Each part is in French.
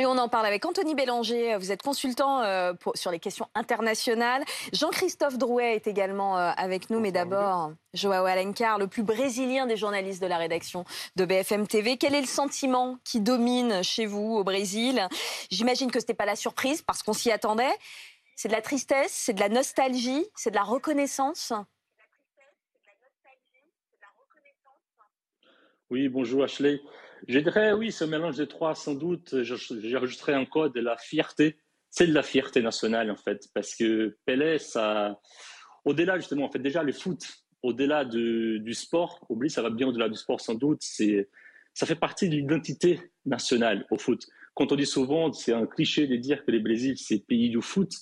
Et on en parle avec Anthony Bélanger. Vous êtes consultant euh, sur les questions internationales. Jean-Christophe Drouet est également euh, avec nous. Mais d'abord, Joao Alencar, le plus brésilien des journalistes de la rédaction de BFM TV. Quel est le sentiment qui domine chez vous au Brésil? J'imagine que ce n'était pas la surprise parce qu'on s'y attendait. C'est de la tristesse, c'est de la nostalgie, c'est de la reconnaissance? Oui, bonjour Ashley. Je dirais, oui, ce mélange des trois, sans doute, un code de la fierté. C'est de la fierté nationale, en fait, parce que Pelé, ça, au-delà, justement, en fait, déjà, le foot, au-delà du sport, oublie, ça va bien au-delà du sport, sans doute, c'est, ça fait partie de l'identité nationale au foot. Quand on dit souvent, c'est un cliché de dire que le Brésil, c'est pays du foot.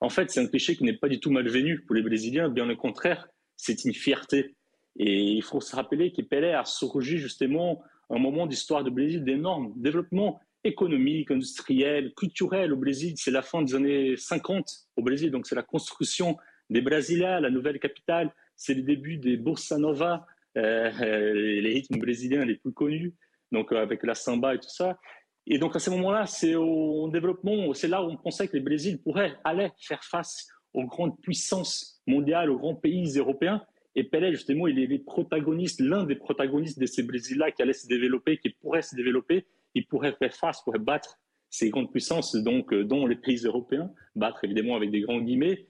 En fait, c'est un cliché qui n'est pas du tout malvenu pour les Brésiliens, bien au contraire, c'est une fierté. Et il faut se rappeler que Pelé a surgi justement un moment d'histoire du Brésil d'énorme développement économique, industriel, culturel au Brésil. C'est la fin des années 50 au Brésil, donc c'est la construction des Brasilia, la nouvelle capitale. C'est le début des bossa nova, euh, les rythmes brésiliens les plus connus, donc euh, avec la samba et tout ça. Et donc à ce moment-là, c'est au développement, c'est là où on pensait que le Brésil pourrait aller faire face aux grandes puissances mondiales, aux grands pays européens. Et Pelé, justement, il est le protagoniste, l'un des protagonistes de ces Brésil-là qui allait se développer, qui pourrait se développer. Il pourrait faire face, pourrait battre ces grandes puissances, donc, euh, dont les pays européens, battre évidemment avec des grands guillemets.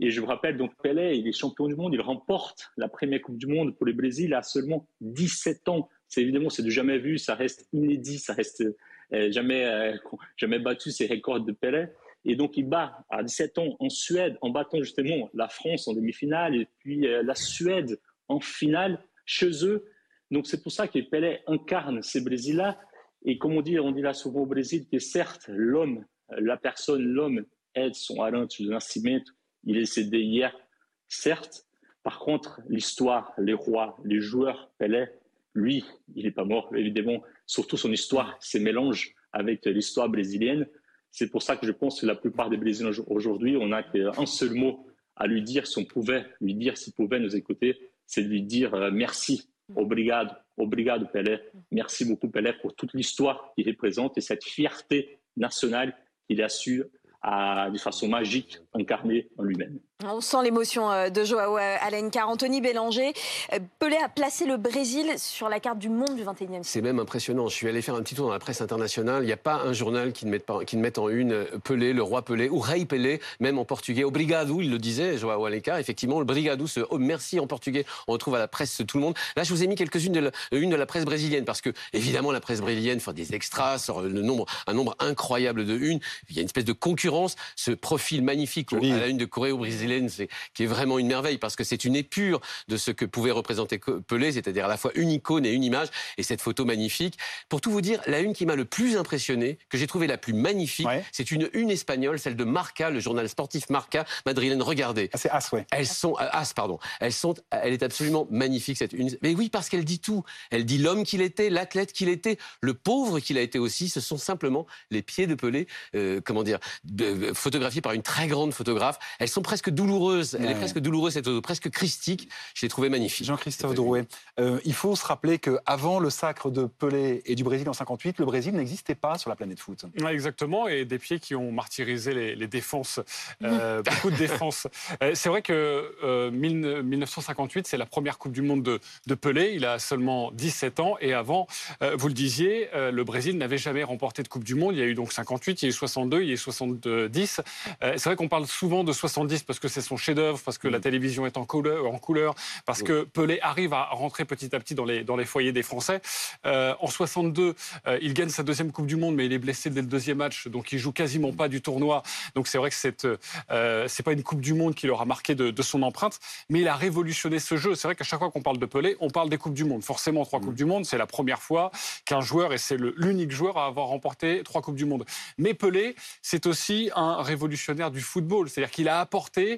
Et je vous rappelle, donc Pelé, il est champion du monde, il remporte la première Coupe du Monde pour le Brésil à seulement 17 ans. C'est évidemment, c'est de jamais vu, ça reste inédit, ça reste euh, jamais, euh, jamais battu ces records de Pelé. Et donc, il bat à 17 ans en Suède en battant justement la France en demi-finale et puis euh, la Suède en finale chez eux. Donc, c'est pour ça que Pelé incarne ces Brésil-là. Et comme on dit, on dit là souvent au Brésil que certes, l'homme, la personne, l'homme aide son arante de nascimento. Il est décédé hier, certes. Par contre, l'histoire, les rois, les joueurs, Pelé, lui, il n'est pas mort, évidemment. Surtout son histoire, ses mélanges avec l'histoire brésilienne. C'est pour ça que je pense que la plupart des Brésiliens aujourd'hui, on n'a qu'un seul mot à lui dire si on pouvait lui dire s'il pouvait nous écouter, c'est de lui dire euh, merci, obrigado, obrigado Pelé, merci beaucoup Pelé pour toute l'histoire qu'il représente et cette fierté nationale qu'il a su à, de façon magique incarner en lui-même. On sent l'émotion euh, de Joao Alencar. Anthony Bélanger, euh, Pelé a placé le Brésil sur la carte du monde du 21e siècle. C'est même impressionnant. Je suis allé faire un petit tour dans la presse internationale. Il n'y a pas un journal qui ne, mette pas, qui ne mette en une euh, Pelé, le roi Pelé, ou Rei Pelé, même en portugais. Obrigado, il le disait, Joao Alencar. Effectivement, le brigado, ce oh, merci en portugais, on retrouve à la presse tout le monde. Là, je vous ai mis quelques-unes de, la, une de la presse brésilienne, parce que, évidemment, la presse brésilienne fait des extras, sort le nombre, un nombre incroyable de une. Il y a une espèce de concurrence. Ce profil magnifique à la une de Corée brésilienne, qui est vraiment une merveille parce que c'est une épure de ce que pouvait représenter Pelé, c'est-à-dire à la fois une icône et une image, et cette photo magnifique. Pour tout vous dire, la une qui m'a le plus impressionné, que j'ai trouvé la plus magnifique, c'est une une espagnole, celle de Marca, le journal sportif Marca. Madrilène, regardez. Ah, c'est As, ouais. Elles sont euh, As, pardon. Elles sont, elle est absolument magnifique cette une. Mais oui, parce qu'elle dit tout. Elle dit l'homme qu'il était, l'athlète qu'il était, le pauvre qu'il a été aussi. Ce sont simplement les pieds de Pelé, euh, comment dire, photographiés par une très grande photographe. Elles sont presque douloureuses. Elle est presque douloureuse, cette photo, presque christique. Je l'ai trouvée magnifique. Jean-Christophe Drouet, euh, il faut se rappeler qu'avant le sacre de Pelé et du Brésil en 58, le Brésil n'existait pas sur la planète foot. exactement, et des pieds qui ont martyrisé les, défenses, euh, beaucoup de défenses. Euh, c'est vrai que 1958, c'est la première Coupe du Monde de, de, Pelé. Il a seulement 17 ans, et avant, vous le disiez, le Brésil n'avait jamais remporté de Coupe du Monde. Il y a eu donc 58, il y a eu 62, il y a eu 70. c'est vrai qu'on parle souvent de 70 parce que c'est son chef-d'œuvre parce que la mm. télévision est en couleur, en couleur parce que Pelé arrive à rentrer petit à petit dans les, dans les foyers des Français. Euh, en 62, euh, il gagne sa deuxième Coupe du Monde, mais il est blessé dès le deuxième match, donc il joue quasiment pas du tournoi. Donc c'est vrai que c'est euh, pas une Coupe du Monde qui l'aura marqué de, de, son empreinte, mais il a révolutionné ce jeu. C'est vrai qu'à chaque fois qu'on parle de Pelé, on parle des Coupes du Monde. Forcément, trois mm. Coupes du Monde, c'est la première fois qu'un joueur, et c'est l'unique joueur à avoir remporté trois Coupes du Monde. Mais Pelé, c'est aussi un révolutionnaire du football, c'est-à-dire qu'il a apporté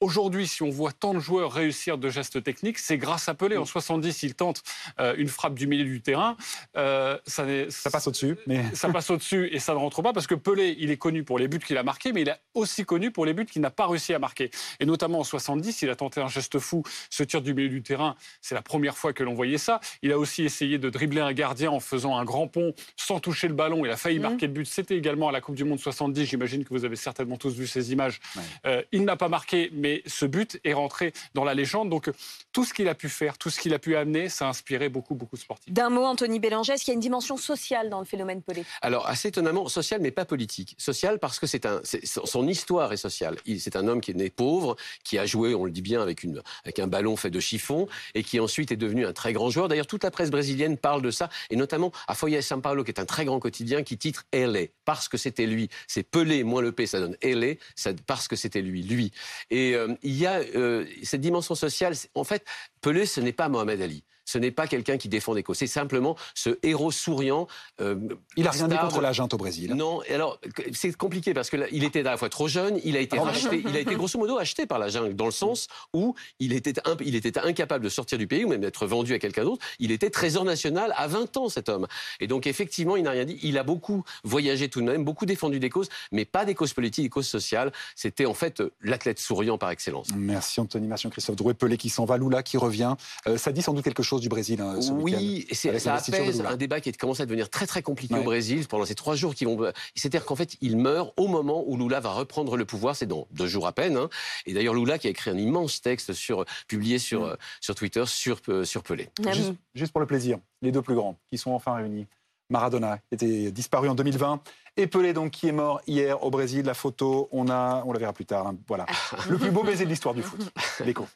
Aujourd'hui, si on voit tant de joueurs réussir de gestes techniques, c'est grâce à Pelé. En 70, il tente euh, une frappe du milieu du terrain. Euh, ça, ça, passe au-dessus. Mais... Ça passe au-dessus et ça ne rentre pas parce que Pelé, il est connu pour les buts qu'il a marqués, mais il est aussi connu pour les buts qu'il n'a pas réussi à marquer. Et notamment en 70, il a tenté un geste fou, ce tir du milieu du terrain. C'est la première fois que l'on voyait ça. Il a aussi essayé de dribbler un gardien en faisant un grand pont sans toucher le ballon. Il a failli mmh. marquer le but. C'était également à la Coupe du Monde 70. J'imagine que vous avez certainement tous vu ces images. Euh, il n'a pas marqué, mais mais ce but est rentré dans la légende. Donc tout ce qu'il a pu faire, tout ce qu'il a pu amener, ça a inspiré beaucoup, beaucoup de sportifs. D'un mot, Anthony Bélanger, est-ce qu'il y a une dimension sociale dans le phénomène Pelé? Alors assez étonnamment, sociale mais pas politique. Sociale parce que c'est un, son histoire est sociale. C'est un homme qui est né pauvre, qui a joué, on le dit bien, avec, une, avec un ballon fait de chiffon et qui ensuite est devenu un très grand joueur. D'ailleurs, toute la presse brésilienne parle de ça et notamment à Folha São Paulo, qui est un très grand quotidien, qui titre Ele parce que c'était lui. C'est Pelé moins le P, ça donne Ele, parce que c'était lui, lui. Et euh, il y a euh, cette dimension sociale. En fait, Pelé, ce n'est pas Mohamed Ali ce n'est pas quelqu'un qui défend des causes. C'est simplement ce héros souriant. Euh, il a rien dit contre la junte au Brésil. Non, alors c'est compliqué parce qu'il était à la fois trop jeune, il a été ah racheté, il a été grosso modo acheté par la junte dans le sens où il était, il était incapable de sortir du pays ou même d'être vendu à quelqu'un d'autre. Il était trésor national à 20 ans, cet homme. Et donc effectivement, il n'a rien dit. Il a beaucoup voyagé tout de même, beaucoup défendu des causes, mais pas des causes politiques, des causes sociales. C'était en fait l'athlète souriant par excellence. Merci Anthony, merci Christophe Drouet, Pelé qui s'en va, Lula qui revient. Euh, ça dit sans doute quelque chose du Brésil. Hein, oui, ça apaise un débat qui commence à devenir très très compliqué au Brésil pendant ces trois jours qui vont. C'est-à-dire qu'en fait, il meurt au moment où Lula va reprendre le pouvoir. C'est dans deux jours à peine. Hein. Et d'ailleurs, Lula qui a écrit un immense texte sur, publié sur, mm. euh, sur Twitter sur, euh, sur Pelé. Juste, juste pour le plaisir, les deux plus grands qui sont enfin réunis. Maradona, qui était disparu en 2020, et Pelé, donc, qui est mort hier au Brésil. La photo, on, a, on la verra plus tard. Hein. Voilà. Le plus beau baiser de l'histoire du foot. L'écho.